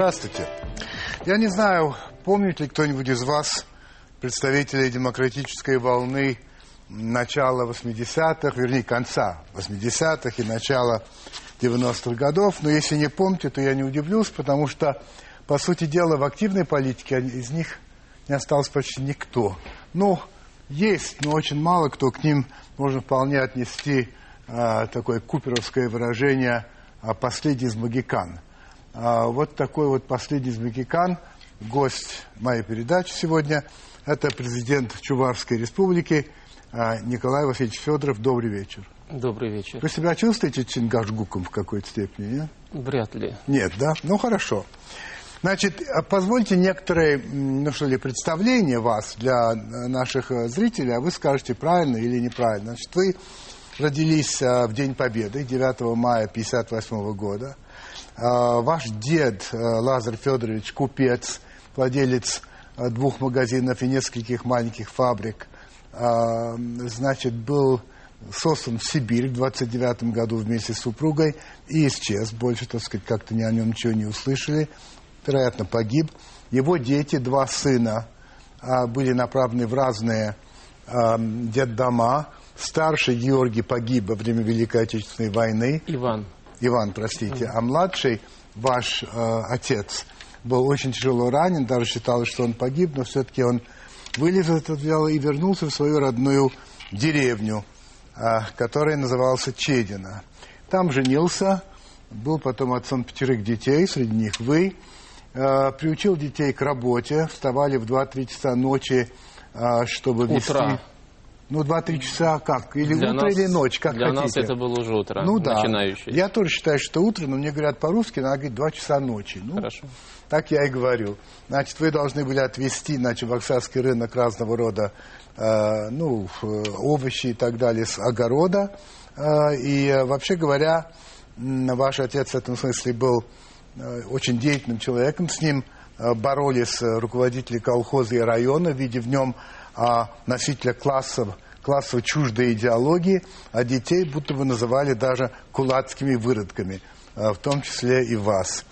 Здравствуйте. Я не знаю, помнит ли кто-нибудь из вас представителей демократической волны начала 80-х, вернее, конца 80-х и начала 90-х годов. Но если не помните, то я не удивлюсь, потому что, по сути дела, в активной политике из них не осталось почти никто. Ну, есть, но очень мало кто к ним можно вполне отнести а, такое куперовское выражение а, «последний из магикан». А, вот такой вот последний из магикан, гость моей передачи сегодня, это президент Чуварской республики а, Николай Васильевич Федоров. Добрый вечер. Добрый вечер. Вы себя чувствуете Чингашгуком в какой-то степени, нет? Вряд ли. Нет, да? Ну, хорошо. Значит, а позвольте некоторые, ну что ли, представления вас для наших э, зрителей, а вы скажете, правильно или неправильно. Значит, вы родились э, в День Победы, 9 мая 1958 года. Э, ваш дед Лазарь Федорович, купец, владелец двух магазинов и нескольких маленьких фабрик, значит, был сослан в Сибирь в 29 году вместе с супругой и исчез. Больше, так сказать, как-то ни о нем ничего не услышали вероятно, погиб. Его дети, два сына, были направлены в разные а, детдома. Старший Георгий погиб во время Великой Отечественной войны. Иван. Иван, простите. А младший, ваш э, отец, был очень тяжело ранен, даже считалось, что он погиб, но все-таки он вылез из этого дела и вернулся в свою родную деревню, э, которая называлась Чедина. Там женился, был потом отцом пятерых детей, среди них вы. Э, приучил детей к работе, вставали в 2-3 часа ночи, э, чтобы вести... Утра. Ну, 2-3 часа как? Или для утро, нас, или ночь, как для хотите. нас это было уже утро, ну, да. начинающее. Я тоже считаю, что утро, но мне говорят по-русски, надо говорить 2 часа ночи. Ну, Хорошо. Так я и говорю. Значит, вы должны были отвезти на Чебоксарский рынок разного рода э, ну, овощи и так далее с огорода. Э, и, э, вообще говоря, ваш отец в этом смысле был Э, очень деятельным человеком. С ним э, боролись руководители колхоза и района, видя в нем а, носителя классов, классово чуждой идеологии, а детей будто бы называли даже кулацкими выродками, в том числе и вас.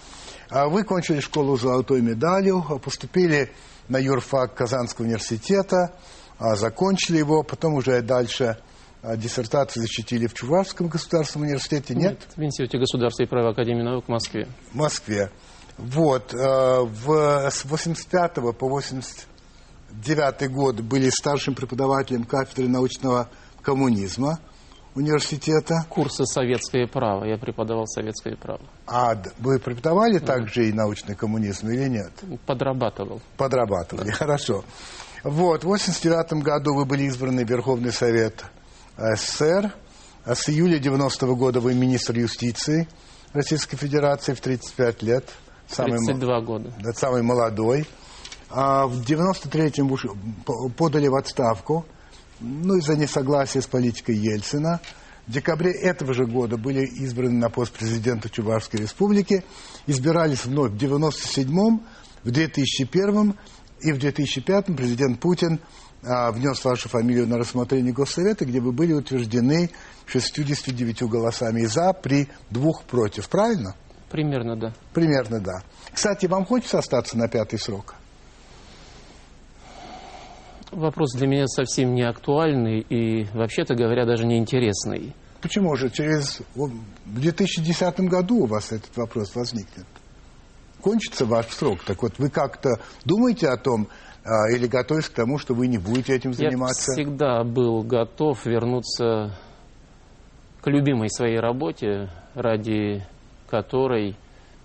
А вы кончили школу с золотой медалью, поступили на юрфак Казанского университета, а, закончили его, потом уже дальше диссертацию защитили в Чувашском государственном университете, нет? нет в Институте государства и права Академии наук в Москве. В Москве. Вот. Э, в, с 85 по 89 год были старшим преподавателем кафедры научного коммунизма университета. Курсы советское право. Я преподавал советское право. А вы преподавали да. также и научный коммунизм или нет? Подрабатывал. Подрабатывали, да. хорошо. Вот, в 89 году вы были избраны в Верховный Совет СССР. А с июля 90 -го года вы министр юстиции Российской Федерации в 35 лет. Самый, 32 года. Да, самый молодой. А в 93-м подали в отставку, ну, из-за несогласия с политикой Ельцина. В декабре этого же года были избраны на пост президента Чувашской республики. Избирались вновь в 97-м, в 2001 и в 2005 президент Путин а, внес вашу фамилию на рассмотрение Госсовета, где вы были утверждены 69 голосами «за» при двух «против». Правильно? Примерно, да. Примерно, да. Кстати, вам хочется остаться на пятый срок? Вопрос для меня совсем не актуальный и, вообще-то говоря, даже не интересный. Почему же? Через... В 2010 году у вас этот вопрос возникнет. Кончится ваш срок. Так вот, вы как-то думаете о том, а, или готовясь к тому, что вы не будете этим заниматься? Я всегда был готов вернуться к любимой своей работе, ради которой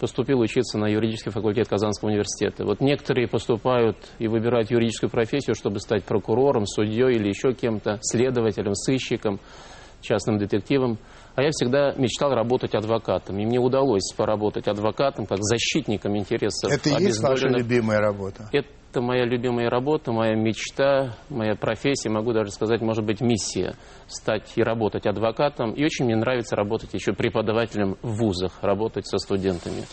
поступил учиться на юридический факультет Казанского университета. Вот некоторые поступают и выбирают юридическую профессию, чтобы стать прокурором, судьей или еще кем-то, следователем, сыщиком, частным детективом. А я всегда мечтал работать адвокатом. И мне удалось поработать адвокатом, как защитником интересов Это и есть ваша любимая работа? Это моя любимая работа, моя мечта, моя профессия, могу даже сказать, может быть, миссия. Стать и работать адвокатом. И очень мне нравится работать еще преподавателем в вузах, работать со студентами.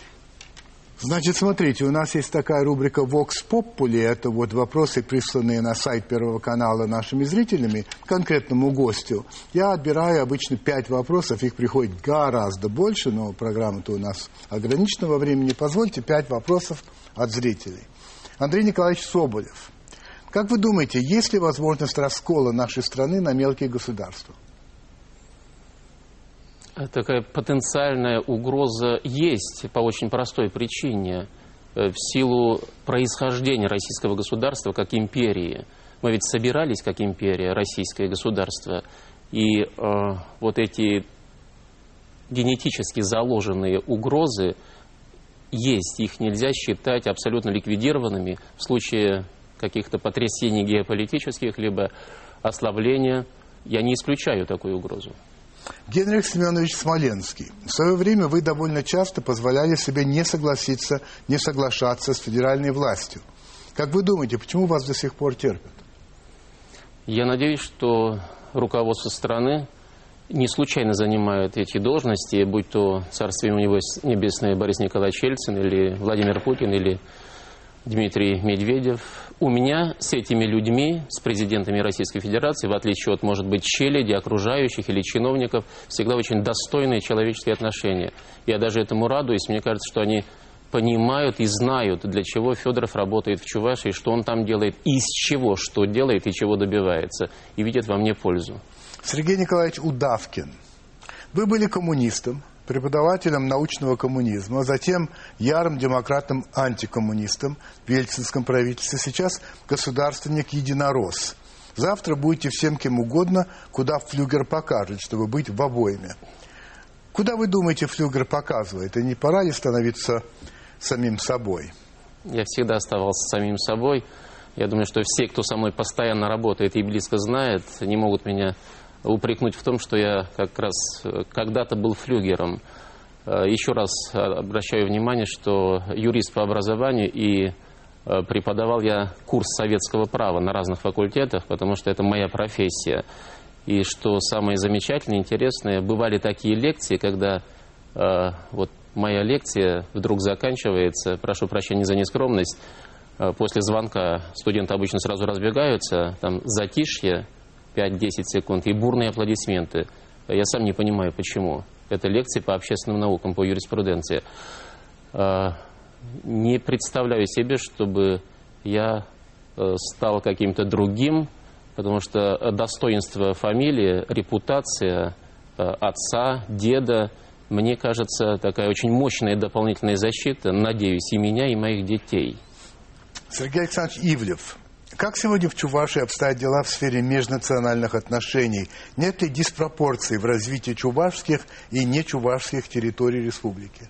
Значит, смотрите, у нас есть такая рубрика Vox Populi, это вот вопросы, присланные на сайт Первого канала нашими зрителями, конкретному гостю. Я отбираю обычно пять вопросов, их приходит гораздо больше, но программа-то у нас ограничена во времени. Позвольте пять вопросов от зрителей. Андрей Николаевич Соболев. Как вы думаете, есть ли возможность раскола нашей страны на мелкие государства? Такая потенциальная угроза есть по очень простой причине. Э, в силу происхождения российского государства как империи. Мы ведь собирались как империя, российское государство. И э, вот эти генетически заложенные угрозы есть. Их нельзя считать абсолютно ликвидированными в случае каких-то потрясений геополитических, либо ослабления. Я не исключаю такую угрозу. Генрих Семенович Смоленский, в свое время вы довольно часто позволяли себе не согласиться, не соглашаться с федеральной властью. Как вы думаете, почему вас до сих пор терпят? Я надеюсь, что руководство страны не случайно занимает эти должности, будь то царствие у него небесное Борис Николаевич Ельцин или Владимир Путин или Дмитрий Медведев. У меня с этими людьми, с президентами Российской Федерации, в отличие от, может быть, челяди, окружающих или чиновников, всегда очень достойные человеческие отношения. Я даже этому радуюсь. Мне кажется, что они понимают и знают, для чего Федоров работает в Чувашии, что он там делает, из чего что делает и чего добивается. И видят во мне пользу. Сергей Николаевич Удавкин. Вы были коммунистом, преподавателем научного коммунизма, затем ярым демократом-антикоммунистом в Ельцинском правительстве, сейчас государственник-единорос. Завтра будете всем кем угодно, куда флюгер покажет, чтобы быть в обоими. Куда вы думаете, флюгер показывает? И не пора ли становиться самим собой? Я всегда оставался самим собой. Я думаю, что все, кто со мной постоянно работает и близко знает, не могут меня упрекнуть в том, что я как раз э, когда-то был флюгером. Э, еще раз обращаю внимание, что юрист по образованию и э, преподавал я курс советского права на разных факультетах, потому что это моя профессия. И что самое замечательное, интересное, бывали такие лекции, когда э, вот моя лекция вдруг заканчивается, прошу прощения за нескромность, э, после звонка студенты обычно сразу разбегаются, там затишье, 5-10 секунд и бурные аплодисменты. Я сам не понимаю, почему. Это лекции по общественным наукам, по юриспруденции. А, не представляю себе, чтобы я э, стал каким-то другим, потому что достоинство фамилии, репутация э, отца, деда, мне кажется, такая очень мощная дополнительная защита, надеюсь, и меня, и моих детей. Сергей Александрович Ивлев, как сегодня в Чувашии обстоят дела в сфере межнациональных отношений? Нет ли диспропорций в развитии чувашских и нечувашских территорий республики?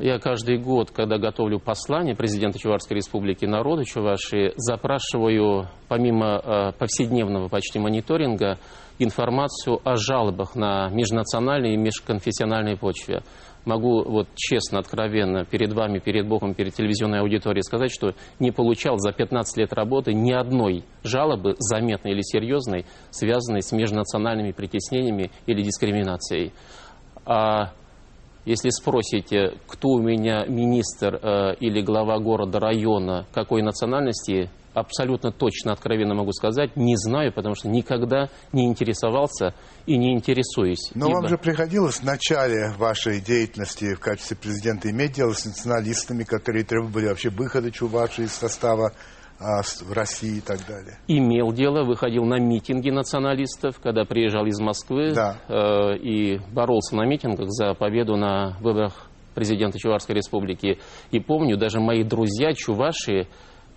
Я каждый год, когда готовлю послание президента Чувашской республики народу Чувашии, запрашиваю, помимо э, повседневного почти мониторинга, информацию о жалобах на межнациональной и межконфессиональной почве могу вот честно, откровенно перед вами, перед Богом, перед телевизионной аудиторией сказать, что не получал за 15 лет работы ни одной жалобы, заметной или серьезной, связанной с межнациональными притеснениями или дискриминацией. А если спросите, кто у меня министр э, или глава города, района, какой национальности, абсолютно точно, откровенно могу сказать, не знаю, потому что никогда не интересовался и не интересуюсь. Но ибо... вам же приходилось в начале вашей деятельности в качестве президента иметь дело с националистами, которые требовали вообще выхода Чуваши из состава а, в России и так далее. Имел дело, выходил на митинги националистов, когда приезжал из Москвы да. э, и боролся на митингах за победу на выборах президента Чувашской республики. И помню, даже мои друзья чуваши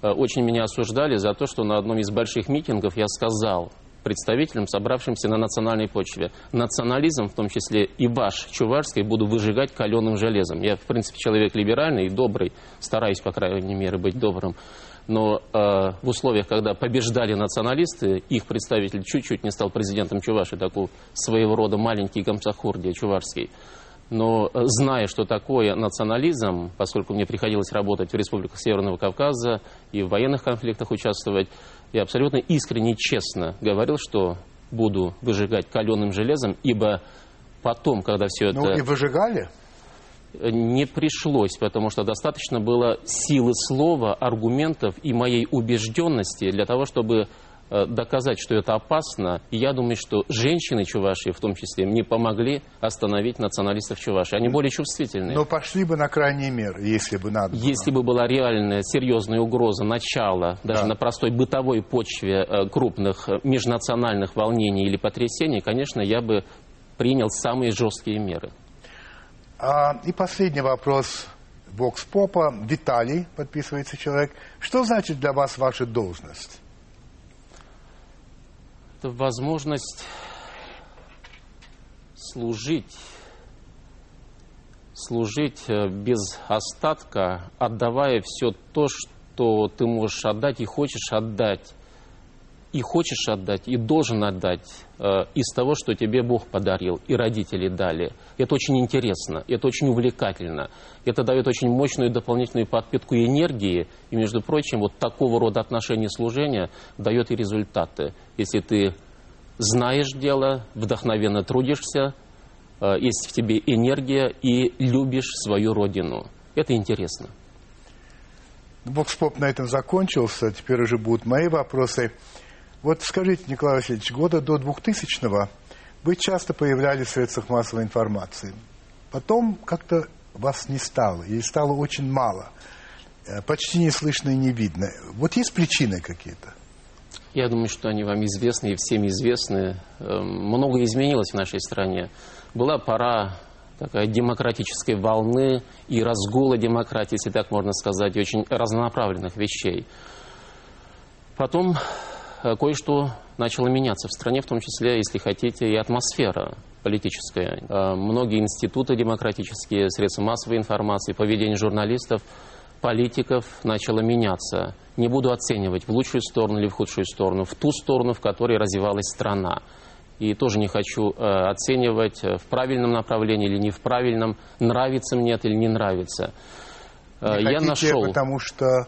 очень меня осуждали за то, что на одном из больших митингов я сказал представителям, собравшимся на национальной почве. Национализм, в том числе и ваш, чувашский, буду выжигать каленым железом. Я, в принципе, человек либеральный и добрый, стараюсь, по крайней мере, быть добрым. Но э, в условиях, когда побеждали националисты, их представитель чуть-чуть не стал президентом Чуваши, такой своего рода маленький гамсахурдия чувашский. Но э, зная, что такое национализм, поскольку мне приходилось работать в республиках Северного Кавказа и в военных конфликтах участвовать, я абсолютно искренне и честно говорил, что буду выжигать каленым железом, ибо потом, когда все это... Ну и выжигали? не пришлось, потому что достаточно было силы слова, аргументов и моей убежденности для того, чтобы Э, доказать, что это опасно. И я думаю, что женщины Чувашии, в том числе, мне помогли остановить националистов Чувашии. Они более чувствительные. Но пошли бы на крайний мер, если бы надо. Если бы была реальная, серьезная угроза начала, даже да. на простой бытовой почве э, крупных э, межнациональных волнений или потрясений, конечно, я бы принял самые жесткие меры. А, и последний вопрос. Вокс Попа. Виталий, подписывается человек. Что значит для вас ваша должность? Это возможность служить, служить э, без остатка, отдавая все то, что ты можешь отдать и хочешь отдать, и хочешь отдать, и должен отдать э, из того, что тебе Бог подарил, и родители дали. Это очень интересно, это очень увлекательно. Это дает очень мощную дополнительную подпитку энергии, и, между прочим, вот такого рода отношения служения дает и результаты. Если ты знаешь дело, вдохновенно трудишься, э, есть в тебе энергия и любишь свою родину. Это интересно. Бокспоп на этом закончился, теперь уже будут мои вопросы. Вот скажите, Николай Васильевич, года до 2000-го вы часто появлялись в средствах массовой информации. Потом как-то вас не стало, или стало очень мало. Э, почти не слышно и не видно. Вот есть причины какие-то? Я думаю, что они вам известны и всем известны. Эм, много изменилось в нашей стране. Была пора такая демократической волны и разгула демократии, если так можно сказать, очень разнонаправленных вещей. Потом э, кое-что начало меняться в стране, в том числе, если хотите, и атмосфера политическая. Э, многие институты демократические, средства массовой информации, поведение журналистов – политиков начало меняться. Не буду оценивать в лучшую сторону или в худшую сторону, в ту сторону, в которой развивалась страна. И тоже не хочу э, оценивать э, в правильном направлении или не в правильном, нравится мне это или не нравится. Э, не я нашел... потому что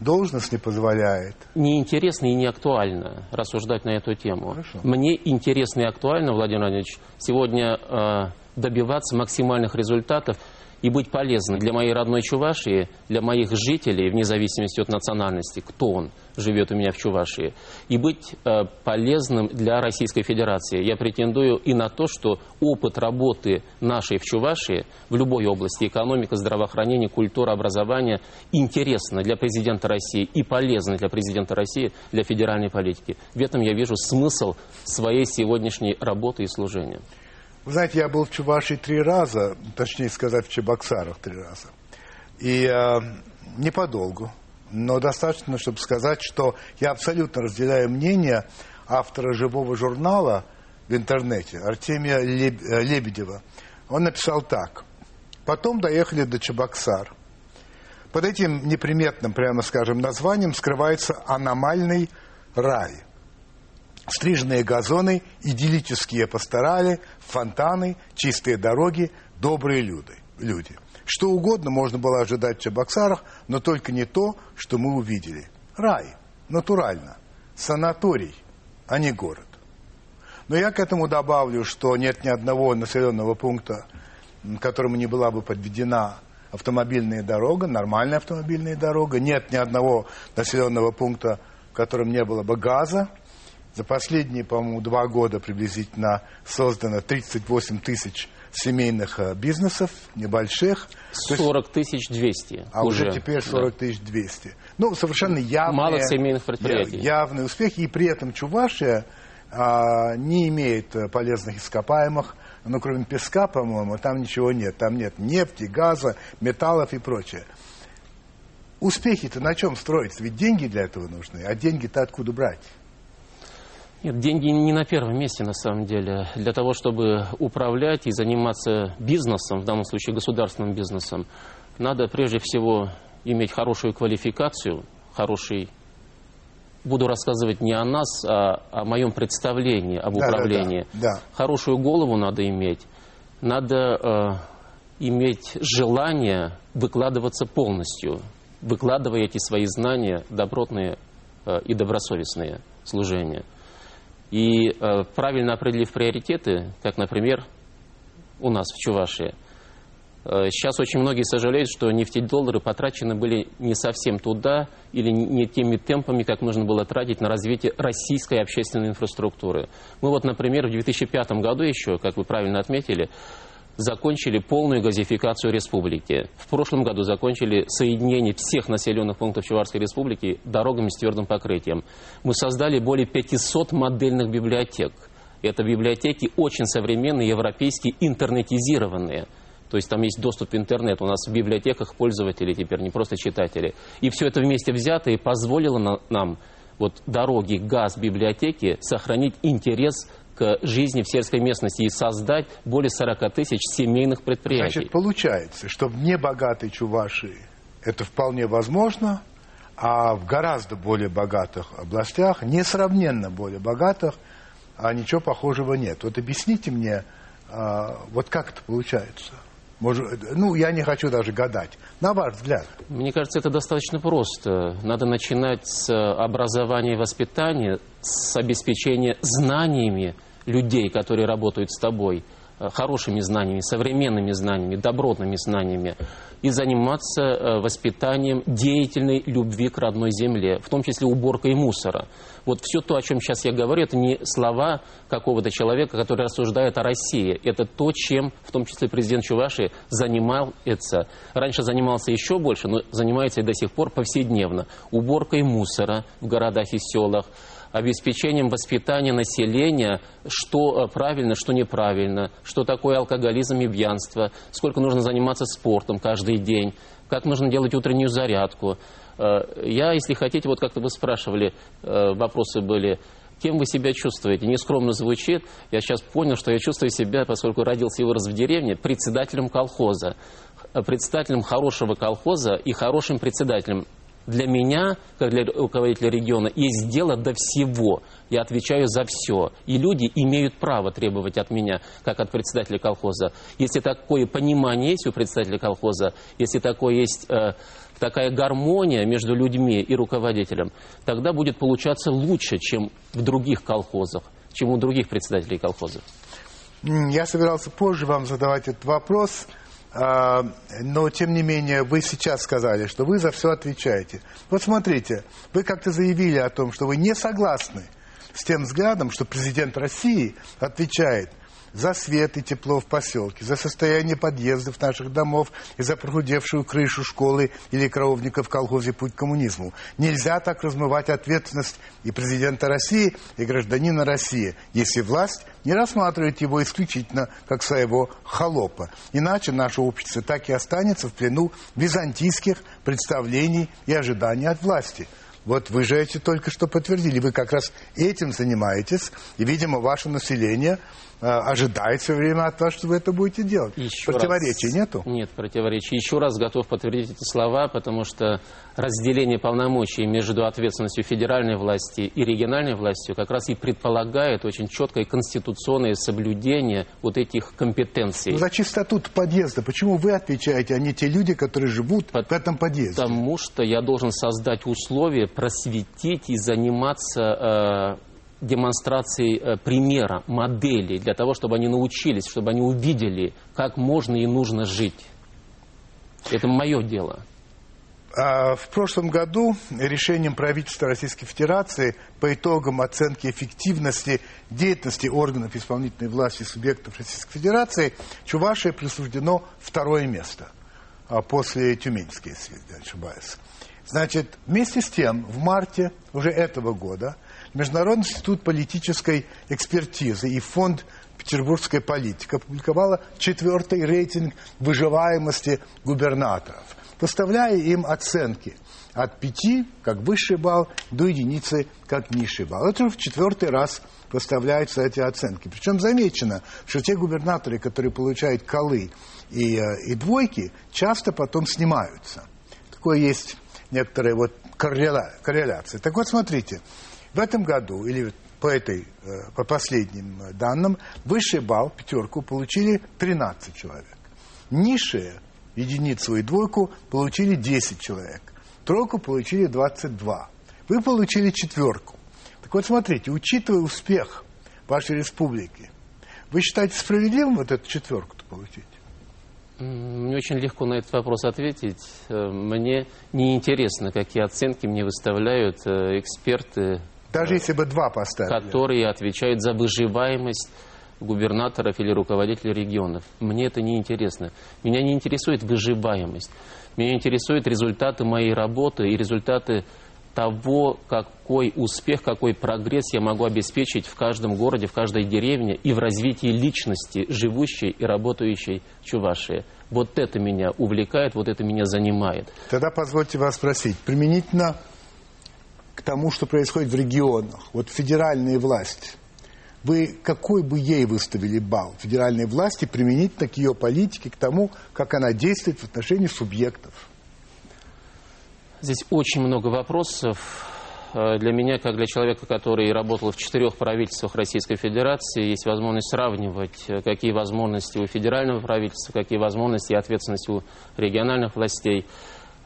должность не позволяет. Неинтересно и не актуально рассуждать на эту тему. Хорошо. Мне интересно и актуально, Владимир Владимирович, сегодня э, добиваться максимальных результатов и быть полезным для моей родной Чувашии, для моих жителей, вне зависимости от национальности, кто он живет у меня в Чувашии, и быть э, полезным для Российской Федерации. Я претендую и на то, что опыт работы нашей в Чувашии в любой области, экономика, здравоохранение, культура, образование, интересно для президента России и полезно для президента России, для федеральной политики. В этом я вижу смысл своей сегодняшней работы и служения. Вы знаете, я был в Чувашии три раза, точнее сказать, в Чебоксарах три раза. И э, не подолгу, но достаточно, чтобы сказать, что я абсолютно разделяю мнение автора живого журнала в интернете, Артемия. Э, Лебедева. Он написал так. Потом доехали до Чебоксар. Под этим неприметным, прямо скажем, названием скрывается аномальный рай – Стриженные газоны, идиллические пасторали, фонтаны, чистые дороги, добрые люди. люди. Что угодно можно было ожидать в Чебоксарах, но только не то, что мы увидели. Рай, натурально, санаторий, а не город. Но я к этому добавлю, что нет ни одного населенного пункта, которому не была бы подведена автомобильная дорога, нормальная автомобильная дорога. Нет ни одного населенного пункта, в котором не было бы газа, за последние, по-моему, два года приблизительно создано 38 тысяч семейных э, бизнесов, небольших. 40 тысяч 200 А уже, уже теперь 40 тысяч да. 200. Ну, совершенно явный, Мало семейных предприятий. Явный успех. И при этом Чувашия а, не имеет э, полезных ископаемых. Ну, кроме песка, по-моему, там ничего нет. Там нет нефти, газа, металлов и прочее. Успехи-то на чем строятся? Ведь деньги для этого нужны. А деньги-то откуда брать? Нет, деньги не на первом месте на самом деле. Для того, чтобы управлять и заниматься бизнесом, в данном случае государственным бизнесом, надо прежде всего иметь хорошую квалификацию, хороший буду рассказывать не о нас, а о моем представлении об управлении. Да, да, да. Хорошую голову надо иметь. Надо э, иметь желание выкладываться полностью, выкладывая эти свои знания, добротные э, и добросовестные служения. И э, правильно определив приоритеты, как, например, у нас в Чувашии, Э, сейчас очень многие сожалеют, что нефтедоллары потрачены были не совсем туда или не теми темпами, как нужно было тратить на развитие российской общественной инфраструктуры. Мы вот, например, в 2005 году еще, как вы правильно отметили, закончили полную газификацию республики. В прошлом году закончили соединение всех населенных пунктов Чуварской республики дорогами с твердым покрытием. Мы создали более 500 модельных библиотек. Это библиотеки очень современные, европейские, интернетизированные. То есть там есть доступ в интернет. У нас в библиотеках пользователи теперь, не просто читатели. И все это вместе взято и позволило нам вот дороги, газ, библиотеки сохранить интерес к жизни в сельской местности и создать более 40 тысяч семейных предприятий. Значит, получается, что в небогатой Чувашии это вполне возможно, а в гораздо более богатых областях, несравненно более богатых, а ничего похожего нет. Вот объясните мне, а, вот как это получается? Может, ну, я не хочу даже гадать. На ваш взгляд. Мне кажется, это достаточно просто. Надо начинать с образования и воспитания, с обеспечения знаниями людей, которые работают с тобой, э, хорошими знаниями, современными знаниями, добротными знаниями, и заниматься э, воспитанием деятельной любви к родной земле, в том числе уборкой мусора. Вот все то, о чем сейчас я говорю, это не слова какого-то человека, который рассуждает о России. Это то, чем, в том числе президент Чуваши, занимался. Раньше занимался еще больше, но занимается и до сих пор повседневно. Уборкой мусора в городах и селах, обеспечением воспитания населения, что э, правильно, что неправильно, что такое алкоголизм и пьянство, сколько нужно заниматься спортом каждый день, как нужно делать утреннюю зарядку. Э, я, если хотите, вот как-то вы спрашивали, э, вопросы были, кем вы себя чувствуете? Нескромно звучит. Я сейчас понял, что я чувствую себя, поскольку родился и вырос в деревне, председателем колхоза. Председателем хорошего колхоза и хорошим председателем для меня, как для руководителя региона, есть дело до всего. Я отвечаю за все. И люди имеют право требовать от меня, как от председателя колхоза. Если такое понимание есть у председателя колхоза, если такое есть э, такая гармония между людьми и руководителем, тогда будет получаться лучше, чем в других колхозах, чем у других председателей колхозов. Я собирался позже вам задавать этот вопрос – а, но, тем не менее, вы сейчас сказали, что вы за все отвечаете. Вот смотрите, вы как-то заявили о том, что вы не согласны с тем взглядом, что президент России отвечает – за свет и тепло в поселке, за состояние подъездов наших домов и за прохудевшую крышу школы или коровника в колхозе «Путь к коммунизму». Нельзя так размывать ответственность и президента России, и гражданина России, если власть не рассматривает его исключительно как своего холопа. Иначе наше общество так и останется в плену византийских представлений и ожиданий от власти. Вот вы же эти только что подтвердили. Вы как раз этим занимаетесь. И, видимо, ваше население Э, ожидает все время от вас, что вы это будете делать. Еще Противоречий раз, нету? Нет противоречий. Еще раз готов подтвердить эти слова, потому что разделение полномочий между ответственностью федеральной власти и региональной властью как раз и предполагает очень четкое конституционное соблюдение вот этих компетенций. Ну, за чистоту подъезда почему вы отвечаете, а не те люди, которые живут По в этом подъезде? Потому что я должен создать условия, просветить и заниматься... Э, демонстрацией э, примера, модели, для того, чтобы они научились, чтобы они увидели, как можно и нужно жить. Это мое дело. А в прошлом году решением правительства Российской Федерации по итогам оценки эффективности деятельности органов исполнительной власти субъектов Российской Федерации Чувашии присуждено второе место а после Тюменской, если не ошибаюсь. Значит, вместе с тем, в марте уже этого года Международный институт политической экспертизы и фонд «Петербургская политика» опубликовала четвертый рейтинг выживаемости губернаторов, поставляя им оценки от пяти, как высший балл, до единицы, как низший балл. Это в четвертый раз поставляются эти оценки. Причем замечено, что те губернаторы, которые получают колы и, э, и двойки, часто потом снимаются. Такое есть некоторая вот корреляция. Так вот, смотрите, в этом году, или по, этой, э, по последним данным, высший балл, пятерку, получили 13 человек. Низшие, единицу и двойку, получили 10 человек. Тройку получили 22. Вы получили четверку. Так вот, смотрите, учитывая успех вашей республики, вы считаете справедливым вот эту четверку получить? Мне очень легко на этот вопрос ответить. Э, мне неинтересно, какие оценки мне выставляют э, эксперты. Даже если бы два поставили. Которые отвечают за выживаемость губернаторов или руководителей регионов. Мне это не интересно. Меня не интересует выживаемость. Меня интересуют результаты моей работы и результаты того, какой успех, какой прогресс я могу обеспечить в каждом городе, в каждой деревне и в развитии личности, живущей и работающей Чувашии. Вот это меня увлекает, вот это меня занимает. Тогда позвольте вас спросить, применительно к тому, что происходит в регионах, вот федеральные власти, вы какой бы ей выставили балл федеральной власти применительно к ее политике, к тому, как она действует в отношении субъектов? Здесь очень много вопросов. Э, для меня, как для человека, который работал в четырех правительствах Российской Федерации, есть возможность сравнивать, э, какие возможности у федерального правительства, какие возможности и ответственность у региональных властей.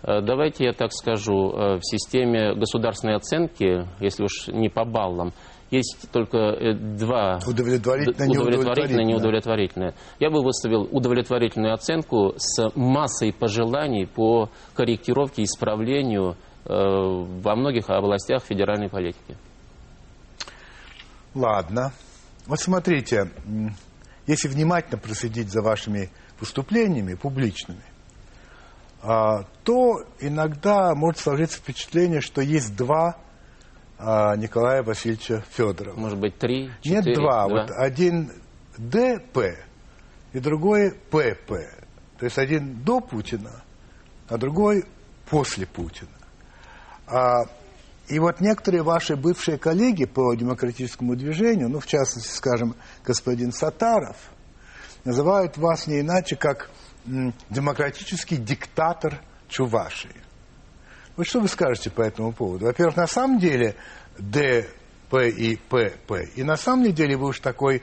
Э, давайте я так скажу, в системе государственной оценки, если уж не по баллам, есть только э, два удовлетворительное, удовлетворительное неудовлетворительное. Я бы выставил удовлетворительную оценку с массой пожеланий по корректировке исправлению э, во многих областях федеральной политики. Ладно. Вот смотрите, если внимательно проследить за вашими выступлениями публичными, то иногда может сложиться впечатление, что есть два а, Николая Васильевича Федорова. Может быть, три, четыре? Нет, два. два. Вот один ДП и другой ПП. То есть один до Путина, а другой после Путина. А, и вот некоторые ваши бывшие коллеги по демократическому движению, ну, в частности, скажем, господин Сатаров, называют вас не иначе, как демократический диктатор Чувашии. Вот что вы скажете по этому поводу? Во-первых, на самом деле Д, П и П, П. И на самом деле вы уж такой,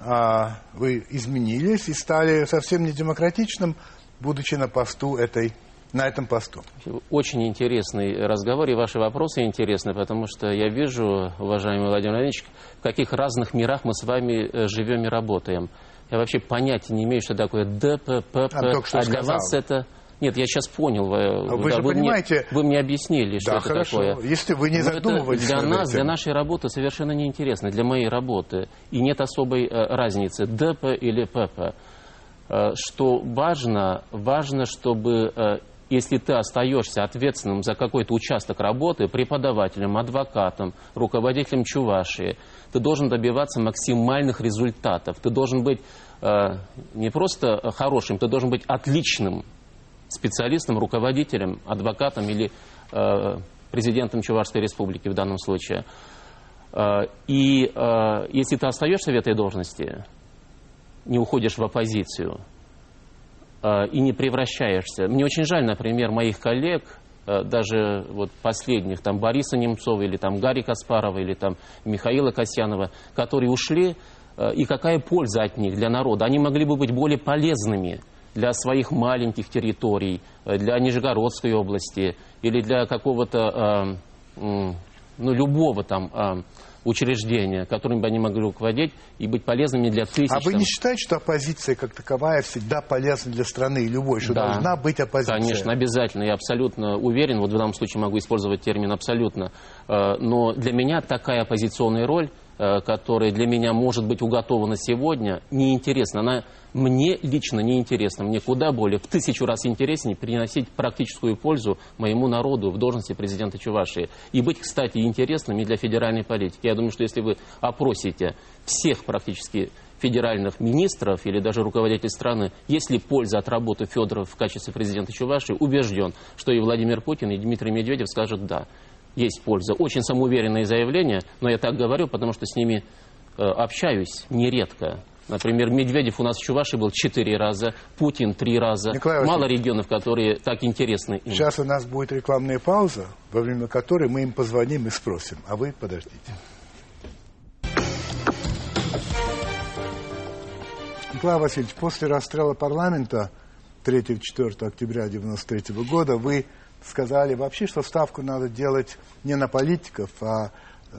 а, вы изменились и стали совсем не демократичным, будучи на посту этой на этом посту. Очень интересный разговор, и ваши вопросы интересны, потому что я вижу, уважаемый Владимир Владимирович, в каких разных мирах мы с вами э, живем и работаем. Я вообще понятия не имею, что такое ДППП, а, а для вас это нет, я сейчас понял. А вы да, же вы понимаете... Мне, вы мне объяснили, что да, это хорошо. такое. Если вы не Но задумывались для нас, этим. для нашей работы совершенно неинтересно, для моей работы. И нет особой э, разницы, ДП или ПП. Э, что важно, важно, чтобы... Если ты остаешься ответственным за какой-то участок работы, преподавателем, адвокатом, руководителем Чувашии, ты должен добиваться максимальных результатов. Ты должен быть э, не просто хорошим, ты должен быть отличным специалистом, руководителем, адвокатом или э, президентом Чувашской республики в данном случае. Э, и э, если ты остаешься в этой должности, не уходишь в оппозицию и не превращаешься. Мне очень жаль, например, моих коллег, э, даже вот последних, там Бориса Немцова или там Гарри Каспарова или там Михаила Касьянова, которые ушли, э, и какая польза от них для народа. Они могли бы быть более полезными для своих маленьких территорий, э, для Нижегородской области или для какого-то, э, ну, любого там э, учреждения, которым бы они могли руководить и быть полезными для тысяч. А вы не считаете, что оппозиция как таковая всегда полезна для страны любой, что да, должна быть оппозиция? Конечно, обязательно. Я абсолютно уверен, вот в данном случае могу использовать термин абсолютно. Но для меня такая оппозиционная роль Э, которая для меня может быть уготована сегодня, неинтересна. Она мне лично неинтересна. Мне куда более, в тысячу раз интереснее приносить практическую пользу моему народу в должности президента Чувашии. И быть, кстати, интересным и для федеральной политики. Я думаю, что если вы опросите всех практически федеральных министров или даже руководителей страны, есть ли польза от работы Федорова в качестве президента Чувашии, убежден, что и Владимир Путин, и Дмитрий Медведев скажут «да» есть польза. Очень самоуверенные заявления, но я так говорю, потому что с ними э, общаюсь нередко. Например, Медведев у нас в Чувашии был четыре раза, Путин три раза. Николай Мало регионов, которые так интересны им. Сейчас у нас будет рекламная пауза, во время которой мы им позвоним и спросим. А вы подождите. Николай Васильевич, после расстрела парламента 3-4 октября 1993 года вы сказали вообще, что ставку надо делать не на политиков, а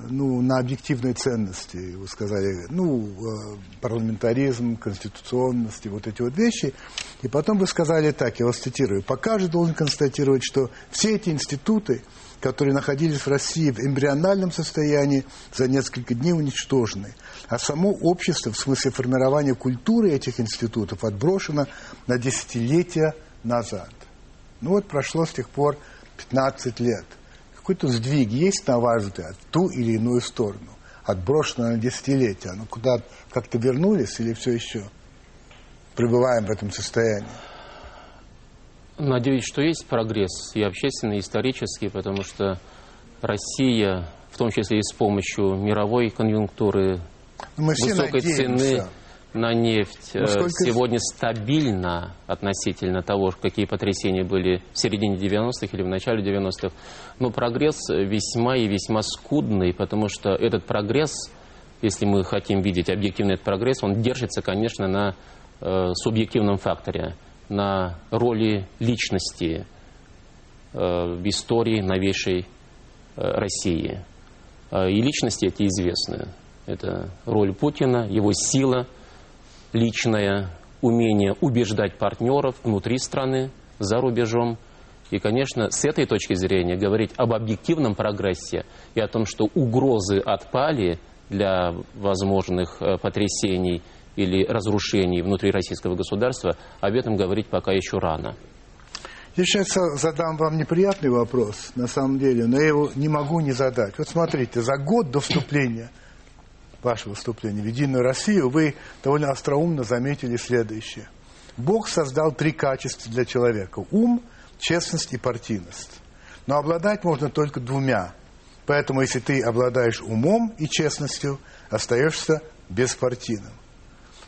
ну, на объективные ценности, вы сказали, ну, э, парламентаризм, конституционность и вот эти вот вещи. И потом вы сказали так, я вас цитирую, «Пока же должен констатировать, что все эти институты, которые находились в России в эмбриональном состоянии, за несколько дней уничтожены, а само общество в смысле формирования культуры этих институтов отброшено на десятилетия назад». Ну вот прошло с тех пор 15 лет – какой-то сдвиг есть, на ваш взгляд, в ту или иную сторону? Отброшено на десятилетия. Ну, куда как-то вернулись или все еще пребываем в этом состоянии? Надеюсь, что есть прогресс и общественный, и исторический, потому что Россия, в том числе и с помощью мировой конъюнктуры, Мы высокой цены, на нефть ну, сколько... сегодня стабильно относительно того, какие потрясения были в середине 90-х или в начале 90-х. Но прогресс весьма и весьма скудный, потому что этот прогресс, если мы хотим видеть объективный этот прогресс, он держится, конечно, на э, субъективном факторе, на роли личности э, в истории новейшей э, России. Э, и личности эти известны. Это роль Путина, его сила – личное умение убеждать партнеров внутри страны, за рубежом. И, конечно, с этой точки зрения говорить об объективном прогрессе и о том, что угрозы отпали для возможных э, потрясений или разрушений внутри российского государства, об этом говорить пока еще рано. Я сейчас задам вам неприятный вопрос, на самом деле, но я его не могу не задать. Вот смотрите, за год до вступления – ваше выступление в «Единую Россию», вы довольно остроумно заметили следующее. Бог создал три качества для человека – ум, честность и партийность. Но обладать можно только двумя. Поэтому, если ты обладаешь умом и честностью, остаешься беспартийным.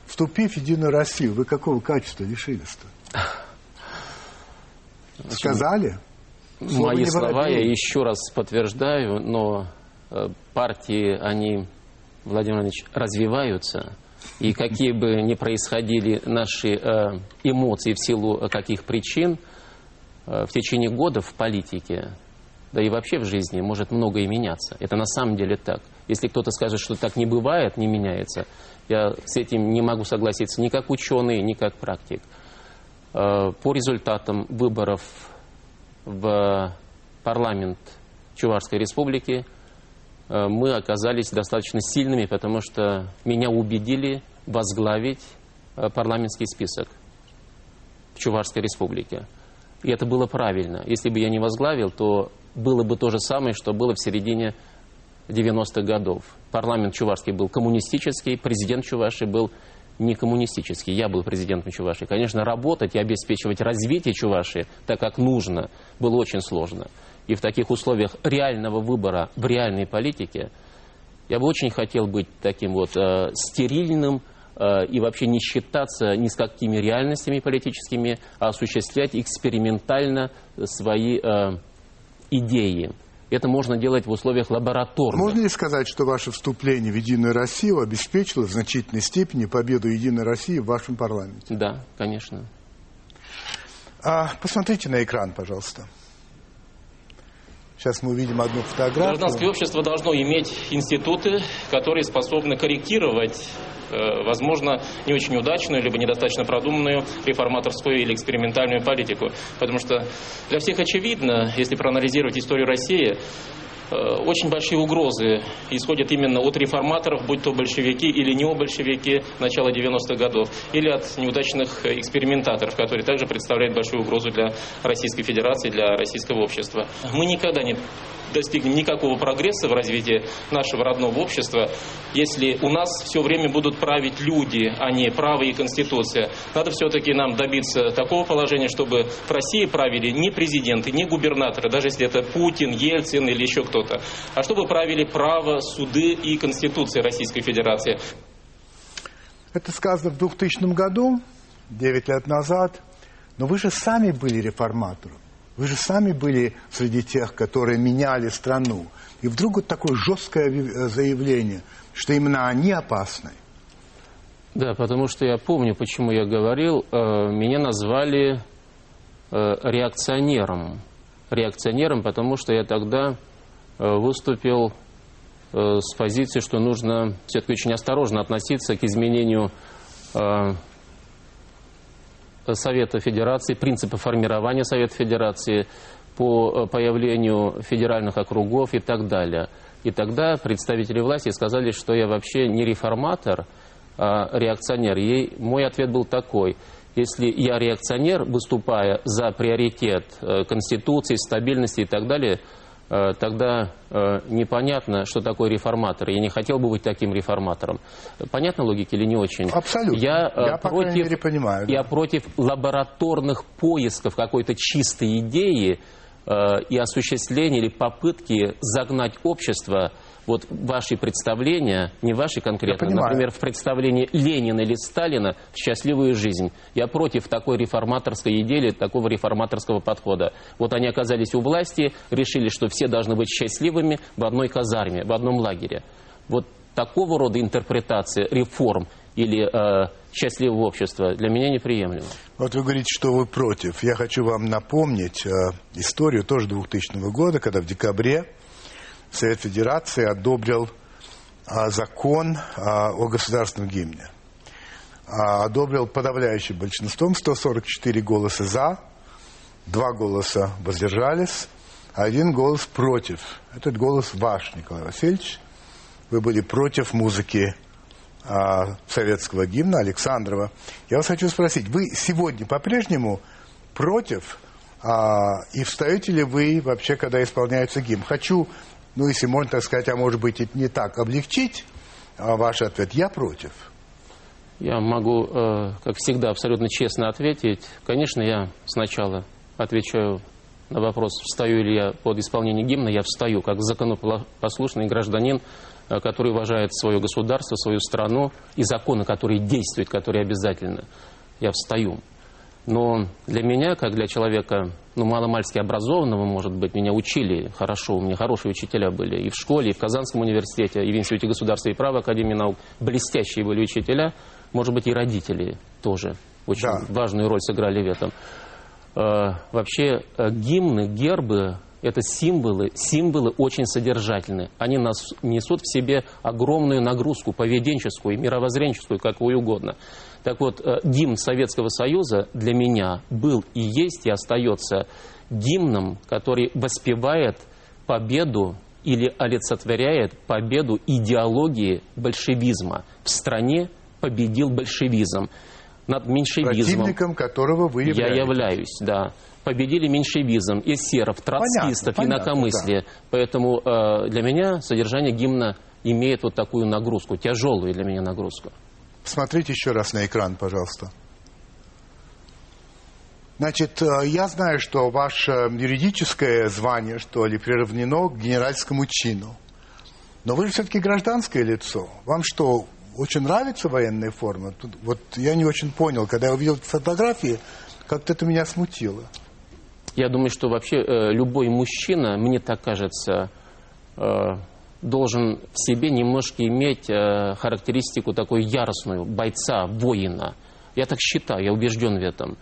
Вступив в Единую Россию, вы какого качества лишились-то? Сказали? Мои слова я еще раз подтверждаю, но э, партии, они Владимир Владимирович, развиваются, и какие бы ни происходили наши э, эмоции в силу каких причин, э, в течение года в политике, да и вообще в жизни может многое меняться. Это на самом деле так. Если кто-то скажет, что так не бывает, не меняется, я с этим не могу согласиться ни как ученый, ни как практик. Э, по результатам выборов в парламент Чувашской республики – мы оказались достаточно сильными, потому что меня убедили возглавить э, парламентский список в Чувашской республике. И это было правильно. Если бы я не возглавил, то было бы то же самое, что было в середине 90-х годов. Парламент чувашский был коммунистический, президент Чуваши был не коммунистический. Я был президентом Чуваши. Конечно, работать и обеспечивать развитие Чуваши так, как нужно, было очень сложно и в таких условиях реального выбора в реальной политике, я бы очень хотел быть таким вот э, стерильным э, и вообще не считаться ни с какими реальностями политическими, а осуществлять экспериментально свои э, идеи. Это можно делать в условиях лабораторных. Можно ли сказать, что ваше вступление в Единую Россию обеспечило в значительной степени победу Единой России в вашем парламенте? Да, конечно. А, посмотрите на экран, пожалуйста. Сейчас мы увидим одну фотографию. Гражданское общество должно иметь институты, которые способны корректировать э, возможно, не очень удачную, либо недостаточно продуманную реформаторскую или экспериментальную политику. Потому что для всех очевидно, если проанализировать историю России, очень большие угрозы исходят именно от реформаторов, будь то большевики или необольшевики начала 90-х годов, или от неудачных экспериментаторов, которые также представляют большую угрозу для Российской Федерации, для российского общества. Мы никогда не достигнем никакого прогресса в развитии нашего родного общества, если у нас все время будут править люди, а не право и конституция. Надо все-таки нам добиться такого положения, чтобы в России правили не президенты, не губернаторы, даже если это Путин, Ельцин или еще кто-то, а чтобы правили право, суды и конституция Российской Федерации. Это сказано в 2000 году, 9 лет назад. Но вы же сами были реформатором. Вы же сами были среди тех, которые меняли страну. И вдруг вот такое жесткое э, заявление, что именно они опасны. Да, потому что я помню, почему я говорил, э, меня назвали э, реакционером. Реакционером, потому что я тогда выступил с позиции, что нужно все-таки очень осторожно относиться к изменению Совета Федерации, принципа формирования Совета Федерации, по э, появлению федеральных округов и так далее. И тогда представители власти сказали, что я вообще не реформатор, а реакционер. Ей мой ответ был такой. Если я реакционер, выступая за приоритет э, Конституции, стабильности и так далее, тогда непонятно, что такое реформатор. Я не хотел бы быть таким реформатором. Понятна логика или не очень? Абсолютно. Я, я против, мере, понимаю. Я против лабораторных поисков какой-то чистой идеи, Э, и осуществление или попытки загнать общество вот ваши представления, не ваши конкретно, например, в представлении Ленина или Сталина в счастливую жизнь. Я против такой реформаторской идеи, такого реформаторского подхода. Вот они оказались у власти, решили, что все должны быть счастливыми в одной казарме, в одном лагере. Вот такого рода интерпретация реформ или э, счастливого общества для меня неприемлемо. Вот вы говорите, что вы против. Я хочу вам напомнить э, историю тоже 2000 года, когда в декабре Совет Федерации одобрил э, закон э, о государственном гимне. Э, одобрил подавляющим большинством 144 голоса за, два голоса воздержались, один голос против. Этот голос ваш, Николай Васильевич. Вы были против музыки а, советского гимна Александрова. Я вас хочу спросить, вы сегодня по-прежнему против а, и встаете ли вы вообще, когда исполняется гимн? Хочу, ну, если можно так сказать, а может быть и не так, облегчить а, ваш ответ. Я против. Я могу, э, как всегда, абсолютно честно ответить. Конечно, я сначала отвечаю на вопрос, встаю ли я под исполнение гимна. Я встаю как законопослушный гражданин Э, который уважает свое государство, свою страну и законы, которые действуют, которые обязательны. Я встаю. Но для меня, как для человека, ну, маломальски образованного, может быть, меня учили хорошо, у меня хорошие учителя были и в школе, и в Казанском университете, и в Институте государства и права Академии наук. Блестящие были учителя, может быть, и родители тоже очень да. важную роль сыграли в этом. Э, вообще, э, гимны, гербы это символы, символы очень содержательны. Они нас, несут в себе огромную нагрузку поведенческую, мировоззренческую, какую угодно. Так вот, э, гимн Советского Союза для меня был и есть и остается гимном, который воспевает победу или олицетворяет победу идеологии большевизма. В стране победил большевизм. Над меньшевизмом. Противником которого вы являетесь. Я являюсь, да победили меньшевизм, эсеров, троцкистов, понятно, инакомыслие. Да. Поэтому э, для меня содержание гимна имеет вот такую нагрузку, тяжелую для меня нагрузку. Смотрите еще раз на экран, пожалуйста. Значит, э, я знаю, что ваше юридическое звание, что ли, приравнено к генеральскому чину. Но вы же все-таки гражданское лицо. Вам что, очень нравится военная форма? Вот я не очень понял, когда я увидел фотографии, как-то это меня смутило. Я думаю, что вообще э, любой мужчина, мне так кажется, э, должен в себе немножко иметь э, характеристику такой яростную, бойца, воина. Я так считаю, я убежден в этом.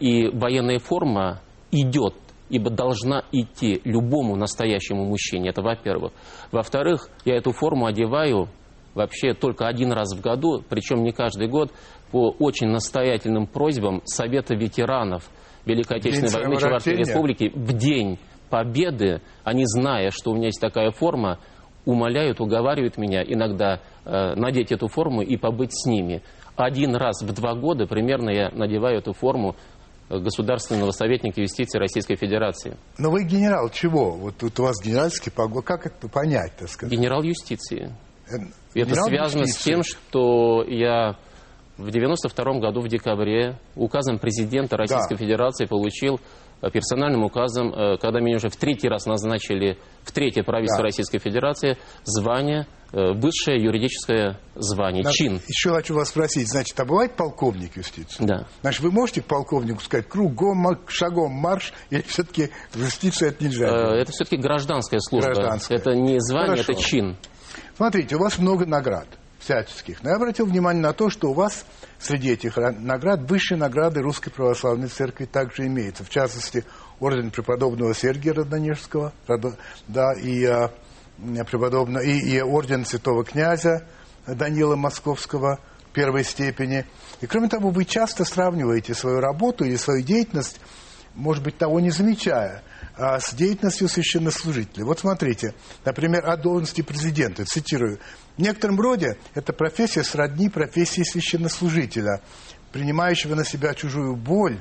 И военная форма идет, ибо должна идти любому настоящему мужчине. Это во-первых. Во-вторых, я эту форму одеваю вообще только один раз в году, причем не каждый год, по очень настоятельным просьбам Совета ветеранов – Великой Отечественной войны Чувашской Республики в день победы, они, зная, что у меня есть такая форма, умоляют, уговаривают меня иногда э, надеть эту форму и побыть с ними. Один раз в два года примерно я надеваю эту форму э, государственного советника юстиции Российской Федерации. Но вы генерал чего? Вот тут у вас генеральский погон. Как это понять, так сказать? Генерал юстиции. Э, это связано юстиции. с тем, что я в 92 году в декабре указом президента Российской да. Федерации получил персональным указом, э, когда меня уже в третий раз назначили в третье правительство да. Российской Федерации, звание, э, высшее юридическое звание, На, чин. Еще хочу вас спросить, значит, а бывает полковник юстиции? Да. Значит, вы можете полковнику сказать кругом, шагом марш, или все-таки в юстиции это нельзя? Это все-таки гражданская служба. Гражданская. Это не звание, Хорошо. это чин. Смотрите, у вас много наград всяческих. Но я обратил внимание на то, что у вас среди этих наград высшие награды Русской Православной Церкви также имеются. В частности, орден преподобного Сергия Родонежского, да, и а, преподобного, и, и орден святого князя Данила Московского первой степени. И кроме того, вы часто сравниваете свою работу или свою деятельность, может быть, того не замечая, а с деятельностью священнослужителя. Вот смотрите, например, о должности президента, цитирую. В некотором роде эта профессия сродни профессии священнослужителя, принимающего на себя чужую боль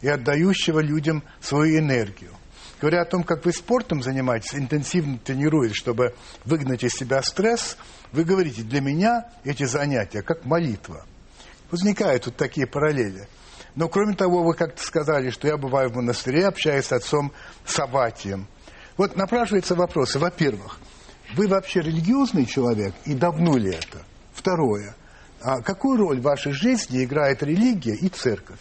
и отдающего людям свою энергию. Говоря о том, как вы спортом занимаетесь, интенсивно тренируетесь, чтобы выгнать из себя стресс, вы говорите, для меня эти занятия как молитва. Возникают тут такие параллели. Но кроме того, вы как-то сказали, что я бываю в монастыре, общаюсь с отцом Саватием. Вот напрашивается вопрос. Во-первых, вы вообще религиозный человек и давно ли это? Второе. А какую роль в вашей жизни играет религия и церковь?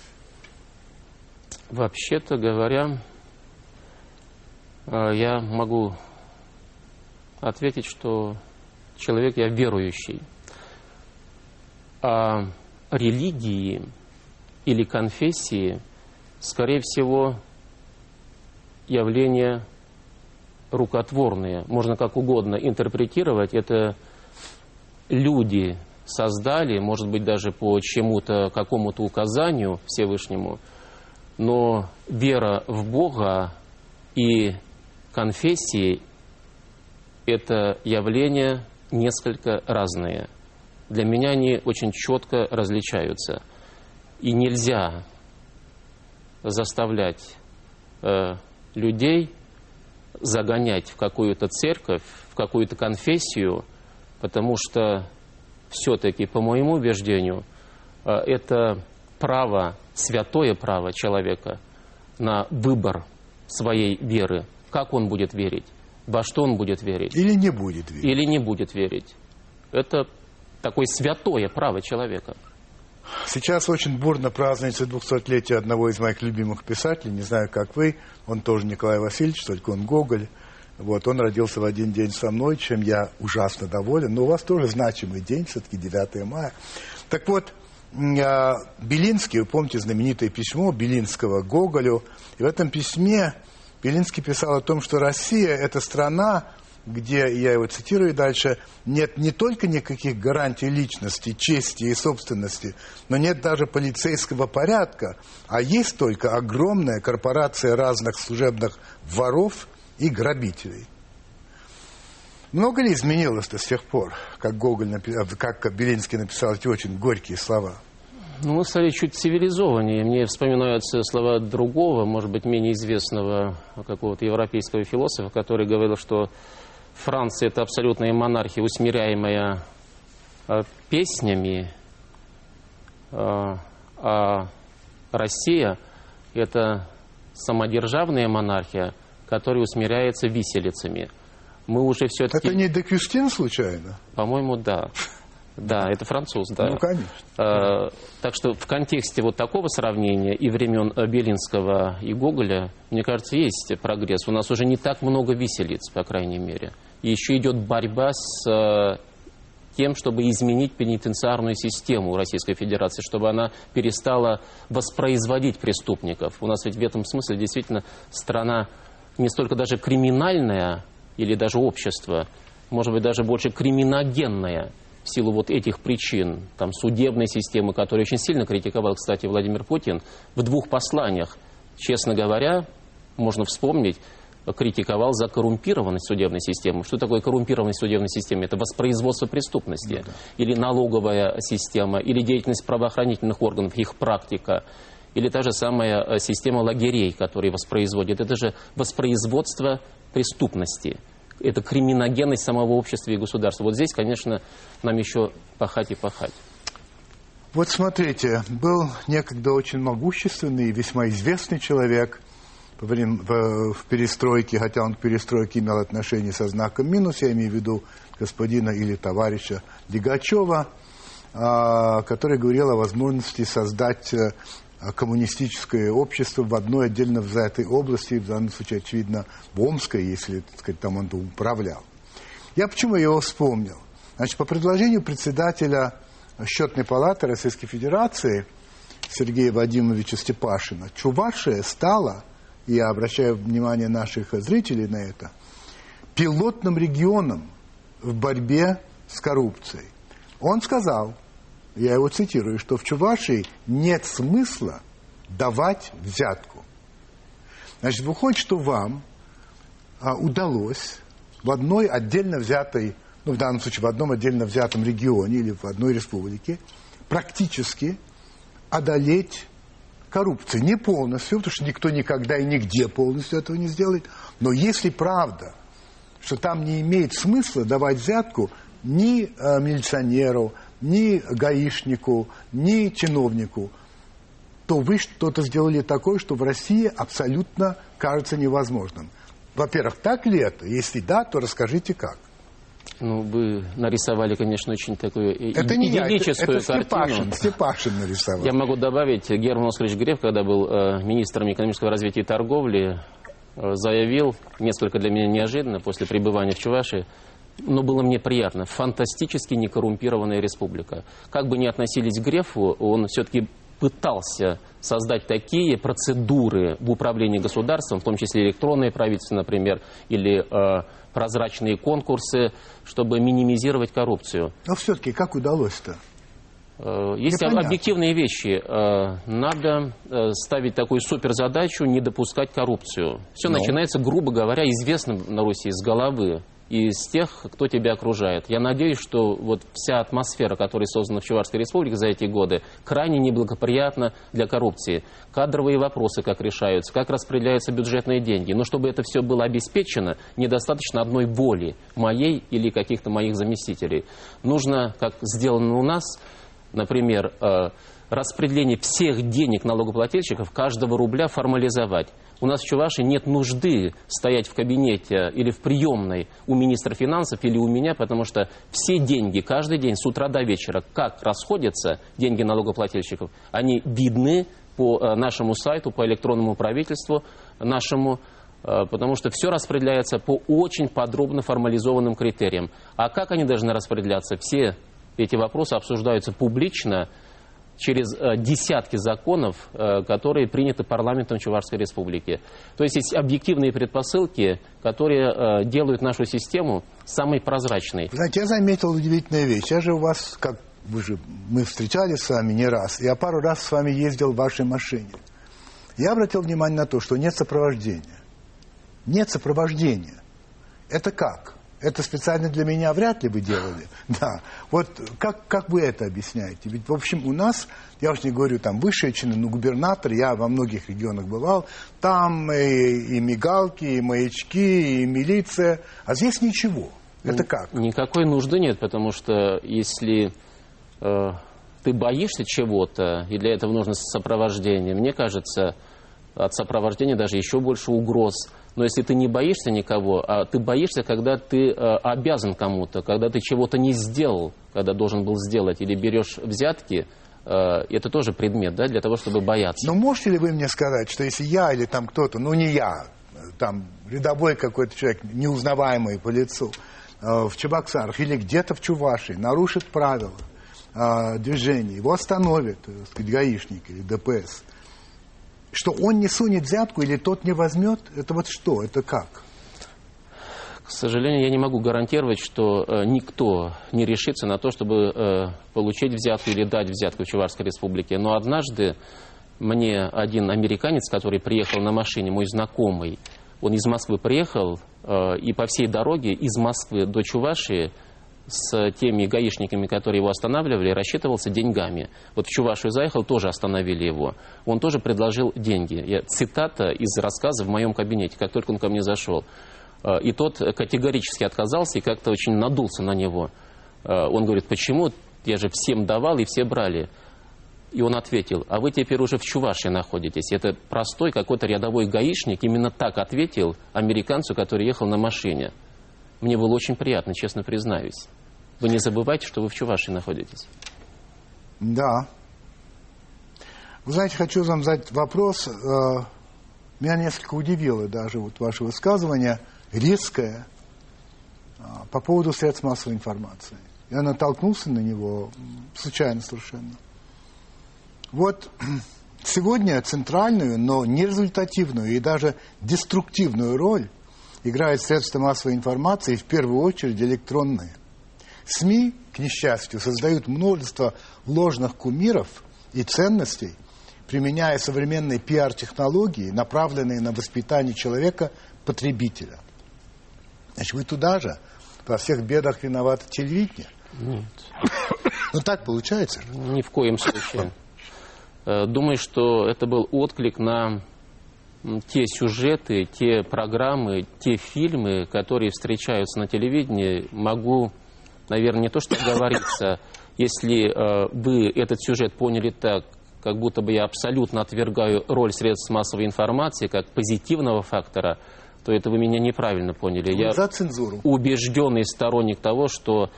Вообще-то говоря, Э, я могу ответить, что человек я верующий. А религии или конфессии, скорее всего, явления рукотворные. Можно как угодно интерпретировать. Это люди создали, может быть, даже по чему-то, какому-то указанию Всевышнему, но вера в Бога и конфессии это явления несколько разные. Для меня они очень четко различаются. И нельзя заставлять э, людей загонять в какую-то церковь, в какую-то конфессию, потому что все-таки, по моему убеждению, э, это право, святое право человека на выбор своей веры – как он будет верить? Во что он будет верить? Или не будет верить. Или не будет верить. Это такое святое право человека. Сейчас очень бурно празднуется 200-летие одного из моих любимых писателей, не знаю, как вы, он тоже Николай Васильевич, только он Гоголь. Вот, он родился в один день со мной, чем я ужасно доволен. Но у вас тоже значимый день, все-таки 9 мая. Так вот, Белинский, вы помните знаменитое письмо Белинского Гоголю, и в этом письме Белинский писал о том, что Россия – это страна, где, я его цитирую дальше, нет не только никаких гарантий личности, чести и собственности, но нет даже полицейского порядка, а есть только огромная корпорация разных служебных воров и грабителей. Много ли изменилось-то с тех пор, как, Гоголь, как Белинский написал эти очень горькие слова – ну, мы стали чуть цивилизованнее. Мне вспоминаются слова другого, может быть, менее известного какого-то европейского философа, который говорил, что Франция – это абсолютная монархия, усмиряемая а, песнями, а, а Россия – это самодержавная монархия, которая усмиряется виселицами. Мы уже все-таки... Это не Декюстин случайно? По-моему, да. Да, это француз, да. Ну, конечно. А, так что в контексте вот такого сравнения и времен Белинского и Гоголя, мне кажется, есть прогресс. У нас уже не так много виселиц, по крайней мере. И еще идет борьба с а, тем, чтобы изменить пенитенциарную систему Российской Федерации, чтобы она перестала воспроизводить преступников. У нас ведь в этом смысле действительно страна не столько даже криминальная или даже общество, может быть, даже больше криминогенная, в силу вот этих причин, там, судебной системы, которую очень сильно критиковал, кстати, Владимир Путин, в двух посланиях, честно говоря, можно вспомнить, критиковал за коррумпированность судебной системы. Что такое коррумпированность судебной системы? Это воспроизводство преступности. Ну, да. Или налоговая система, или деятельность правоохранительных органов, их практика. Или та же самая э, система лагерей, которые воспроизводят. Это же воспроизводство преступности это криминогенность самого общества и государства. Вот здесь, конечно, нам еще пахать и пахать. Вот смотрите, был некогда очень могущественный и весьма известный человек в, в, в перестройке, хотя он к перестройке имел отношение со знаком минус, я имею в виду господина или товарища Лигачева, а, который говорил о возможности создать э, коммунистическое общество в одной отдельно взятой области, в данном случае, очевидно, в Омской, если, так сказать, там он управлял. Я почему его вспомнил? Значит, по предложению председателя Счетной палаты Российской Федерации Сергея Вадимовича Степашина, Чувашия стала, я обращаю внимание наших зрителей на это, пилотным регионом в борьбе с коррупцией. Он сказал, я его цитирую, что в Чувашии нет смысла давать взятку. Значит, выходит, что вам а, удалось в одной отдельно взятой, ну, в данном случае в одном отдельно взятом регионе или в одной республике практически одолеть коррупцию. Не полностью, потому что никто никогда и нигде полностью этого не сделает. Но если правда, что там не имеет смысла давать взятку ни э, милиционеру, ни гаишнику, ни чиновнику, то вы что-то сделали такое, что в России абсолютно кажется невозможным. Во-первых, так ли это? Если да, то расскажите как. Ну, вы нарисовали, конечно, очень такую это не идиллическую я, это, это картину. Степашин, Степашин нарисовал. Я могу добавить, Герман Оскарович Греф, когда был э, министром экономического развития и торговли, э, заявил, несколько для меня неожиданно, после пребывания в Чувашии, но было мне приятно, фантастически некоррумпированная республика. Как бы ни относились к Грефу, он все-таки пытался создать такие процедуры в управлении государством, в том числе электронные правительства, например, или э, прозрачные конкурсы, чтобы минимизировать коррупцию. Но все-таки как удалось-то? Э, есть Непонятно. объективные вещи. Э, надо э, ставить такую суперзадачу не допускать коррупцию. Все Но. Ну. начинается, грубо говоря, известным на Руси с головы из тех, кто тебя окружает. Я надеюсь, что вот вся атмосфера, которая создана в Чувашской республике за эти годы, крайне неблагоприятна для коррупции. Кадровые вопросы как решаются, как распределяются бюджетные деньги. Но чтобы это все было обеспечено, недостаточно одной воли моей или каких-то моих заместителей. Нужно, как сделано у нас, например, э, распределение всех денег налогоплательщиков, каждого рубля формализовать. У нас в Чувашии нет нужды стоять в кабинете или в приемной у министра финансов или у меня, потому что все деньги каждый день с утра до вечера, как расходятся деньги налогоплательщиков, они видны по э, нашему сайту, по электронному правительству нашему, э, потому что все распределяется по очень подробно формализованным критериям. А как они должны распределяться? Все эти вопросы обсуждаются публично, через э, десятки законов, э, которые приняты парламентом Чувашской Республики. То есть есть объективные предпосылки, которые э, делают нашу систему самой прозрачной. Знаете, я заметил удивительную вещь. Я же у вас, как вы же, мы встречались с вами не раз. Я пару раз с вами ездил в вашей машине. Я обратил внимание на то, что нет сопровождения. Нет сопровождения. Это как? Это специально для меня вряд ли бы делали. Да. Вот как, как вы это объясняете? Ведь, в общем, у нас, я уж не говорю там высшие чины, но губернатор, я во многих регионах бывал, там и, и мигалки, и маячки, и милиция, а здесь ничего. Это как? Никакой нужды нет, потому что если э, ты боишься чего-то, и для этого нужно сопровождение, мне кажется, от сопровождения даже еще больше угроз – но если ты не боишься никого, а ты боишься, когда ты э, обязан кому-то, когда ты чего-то не сделал, когда должен был сделать, или берешь взятки, э, это тоже предмет, да, для того, чтобы бояться. Но можете ли вы мне сказать, что если я или там кто-то, ну не я, там рядовой какой-то человек, неузнаваемый по лицу, э, в Чебоксарах или где-то в Чувашии нарушит правила э, движения, его остановит, так сказать, гаишник или ДПС – что он не сунет взятку или тот не возьмет, это вот что, это как? К сожалению, я не могу гарантировать, что э, никто не решится на то, чтобы э, получить взятку или дать взятку в Чувашской республике. Но однажды мне один американец, который приехал на машине, мой знакомый, он из Москвы приехал, э, и по всей дороге из Москвы до Чувашии с теми гаишниками, которые его останавливали, рассчитывался деньгами. Вот в Чувашию заехал, тоже остановили его. Он тоже предложил деньги. Я, цитата из рассказа в моем кабинете, как только он ко мне зашел. Э, и тот категорически отказался и как-то очень надулся на него. Э, он говорит, почему? Я же всем давал и все брали. И он ответил, а вы теперь уже в Чувашии находитесь. Это простой какой-то рядовой гаишник именно так ответил американцу, который ехал на машине. Мне было очень приятно, честно признаюсь. Вы не забывайте, что вы в Чувашии находитесь. Да. Вы знаете, хочу вам задать вопрос. Э, меня несколько удивило даже вот ваше высказывание, резкое, э, по поводу средств массовой информации. Я натолкнулся на него случайно совершенно. Вот сегодня центральную, но нерезультативную и даже деструктивную роль играют средства массовой информации, в первую очередь электронные. СМИ, к несчастью, создают множество ложных кумиров и ценностей, применяя современные пиар-технологии, направленные на воспитание человека-потребителя. Значит, вы туда же, во всех бедах виновато телевидение. Нет. Ну так получается. Ни в коем случае. Э, думаю, что это был отклик на те сюжеты, те программы, те фильмы, которые встречаются на телевидении. Могу, наверное, не то что говориться, если э, вы этот сюжет поняли так, как будто бы я абсолютно отвергаю роль средств массовой информации как позитивного фактора, то это вы меня неправильно поняли. Я за цензуру. убежденный сторонник того, что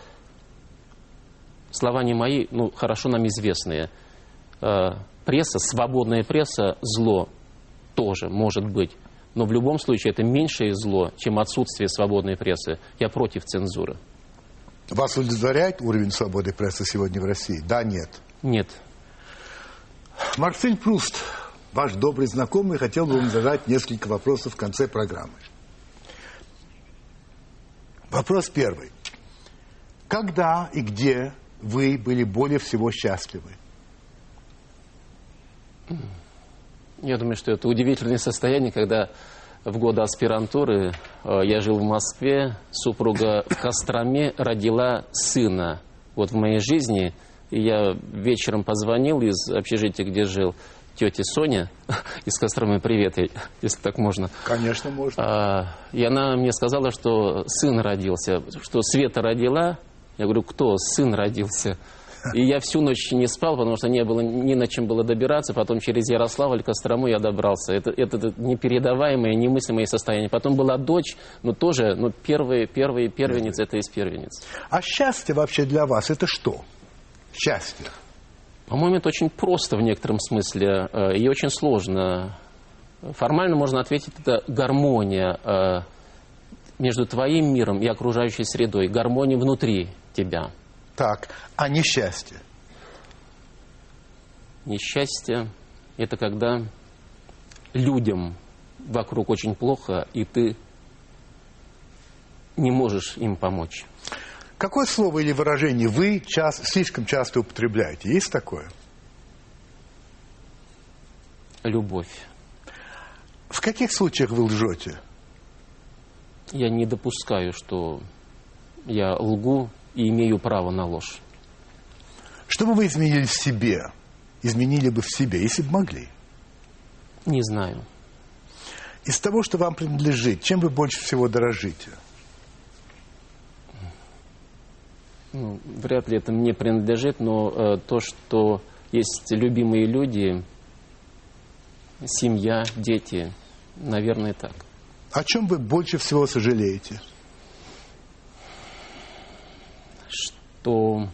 слова не мои, ну, хорошо нам известные. Э, пресса, свободная пресса – зло тоже может быть. Но в любом случае это меньшее зло, чем отсутствие свободной прессы. Я против цензуры. Вас удовлетворяет уровень свободы прессы сегодня в России? Да, нет. Нет. Марсель Пруст, ваш добрый знакомый, хотел бы вам задать несколько вопросов в конце программы. Вопрос первый. Когда и где вы были более всего счастливы? Я думаю, что это удивительное состояние, когда в годы аспирантуры э, я жил в Москве, супруга в Костроме родила сына. Вот в моей жизни я вечером позвонил из общежития, где жил, тете Соня из Костромы, привет, если так можно. Конечно, можно. А, и она мне сказала, что сын родился, что Света родила. Я говорю, кто? Сын родился. И я всю ночь не спал, потому что не было ни на чем было добираться. Потом через Ярославль, Кострому я добрался. Это, это, это непередаваемое, немыслимое состояние. Потом была дочь, но тоже, ну, первый, первый первенец, это из первенец. А счастье вообще для вас это что? Счастье. По-моему, это очень просто в некотором смысле э, и очень сложно. Формально можно ответить, это гармония э, между твоим миром и окружающей средой, гармония внутри тебя. Так, а несчастье? Несчастье – это когда людям вокруг очень плохо, и ты не можешь им помочь. Какое слово или выражение вы час, слишком часто употребляете? Есть такое? Любовь. В каких случаях вы лжете? Я не допускаю, что я лгу и имею право на ложь. Что бы вы изменили в себе? Изменили бы в себе, если бы могли? Не знаю. Из того, что вам принадлежит, чем вы больше всего дорожите? Ну, вряд ли это мне принадлежит, но э, то, что есть любимые люди, семья, дети, наверное, так. О чем вы больше всего сожалеете? Что,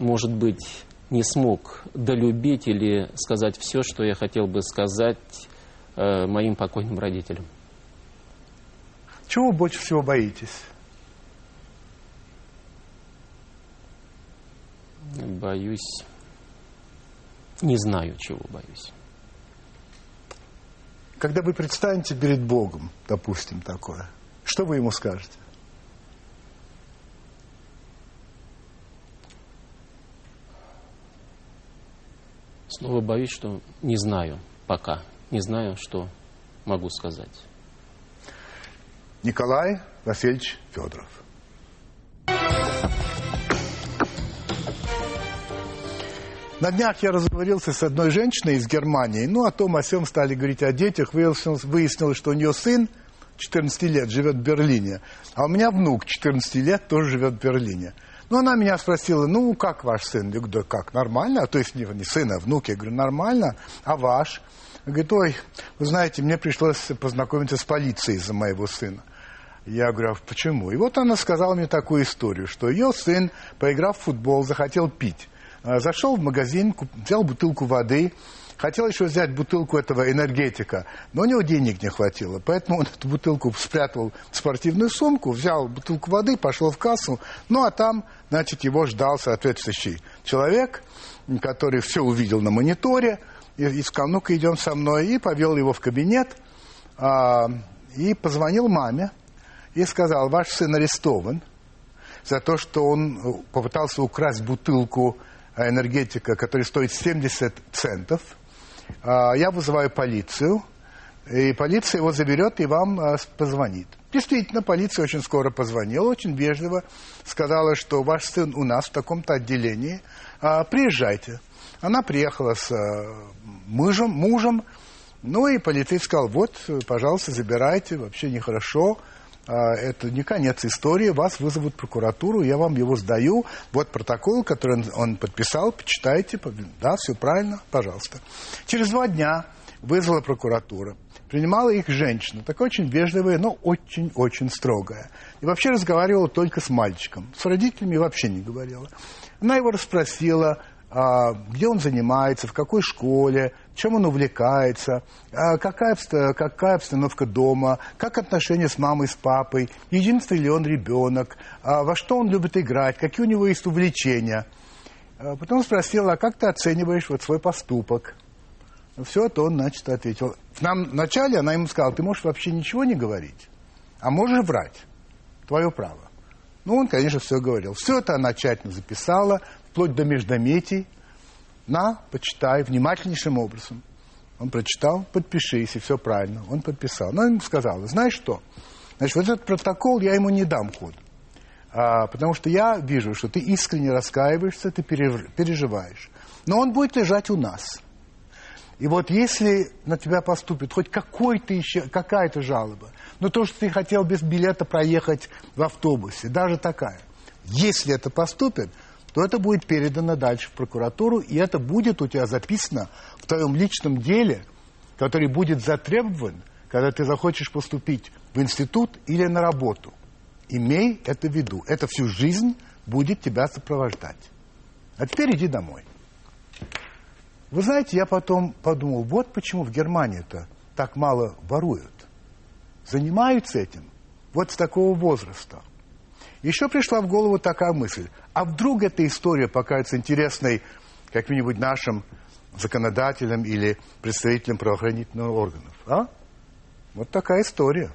может быть, не смог долюбить или сказать все, что я хотел бы сказать э, моим покойным родителям. Чего вы больше всего боитесь? Боюсь. Не знаю, чего боюсь. Когда вы предстанете перед Богом, допустим, такое, что вы ему скажете? Снова боюсь, что не знаю пока. Не знаю, что могу сказать. Николай Васильевич Федоров. На днях я разговорился с одной женщиной из Германии. Ну, о том, о всем стали говорить о детях. Выяснилось, выяснилось, что у нее сын 14 лет живет в Берлине. А у меня внук 14 лет тоже живет в Берлине. Ну, она меня спросила, ну, как ваш сын? Я говорю, да как, нормально? А то есть не, не сын, а внук. Я говорю, нормально. А ваш? Говорит, ой, вы знаете, мне пришлось познакомиться с полицией из-за моего сына. Я говорю, а почему? И вот она сказала мне такую историю, что ее сын, поиграв в футбол, захотел пить. А, зашел в магазин, взял бутылку воды, хотел еще взять бутылку этого энергетика, но у него денег не хватило. Поэтому он эту бутылку спрятал в спортивную сумку, взял бутылку воды, пошел в кассу. Ну, а там, значит, его ждал соответствующий человек, который все увидел на мониторе, и, и сказал, ну-ка, идем со мной, и повел его в кабинет. А, и позвонил маме и сказал, ваш сын арестован за то, что он э, попытался украсть бутылку энергетика, которая стоит 70 центов. А, я вызываю полицию, и полиция его заберет и вам а, позвонит. Действительно, полиция очень скоро позвонила, очень вежливо сказала, что ваш сын у нас в таком-то отделении, а, приезжайте. Она приехала с мужем, мужем, ну и полицейский сказал, вот, пожалуйста, забирайте, вообще нехорошо, это не конец истории, вас вызовут в прокуратуру, я вам его сдаю. Вот протокол, который он, он подписал, почитайте, да, все правильно, пожалуйста. Через два дня вызвала прокуратура. Принимала их женщина, такая очень вежливая, но очень-очень строгая. И вообще разговаривала только с мальчиком. С родителями вообще не говорила. Она его расспросила, а, где он занимается, в какой школе, чем он увлекается, а, какая, какая обстановка дома, как отношения с мамой, с папой, единственный ли он ребенок, а, во что он любит играть, какие у него есть увлечения. Потом спросила, а как ты оцениваешь вот свой поступок? Все это он, значит, ответил. В нам вначале она ему сказала, ты можешь вообще ничего не говорить, а можешь врать. Твое право. Ну, он, конечно, все говорил. Все это она тщательно записала, вплоть до междометий. На, почитай внимательнейшим образом. Он прочитал, подпишись, и все правильно. Он подписал. Но он ему сказал, знаешь что, значит, вот этот протокол я ему не дам ход. А, потому что я вижу, что ты искренне раскаиваешься, ты переживаешь. Но он будет лежать у нас. И вот если на тебя поступит хоть какой-то еще, какая-то жалоба, ну то, что ты хотел без билета проехать в автобусе, даже такая, если это поступит, то это будет передано дальше в прокуратуру, и это будет у тебя записано в твоем личном деле, который будет затребован, когда ты захочешь поступить в институт или на работу. Имей это в виду. Это всю жизнь будет тебя сопровождать. А теперь иди домой. Вы знаете, я потом подумал, вот почему в Германии-то так мало воруют. Занимаются этим вот с такого возраста. Еще пришла в голову такая мысль. А вдруг эта история покажется интересной каким-нибудь нашим законодателям или представителям правоохранительных органов? А? Вот такая история.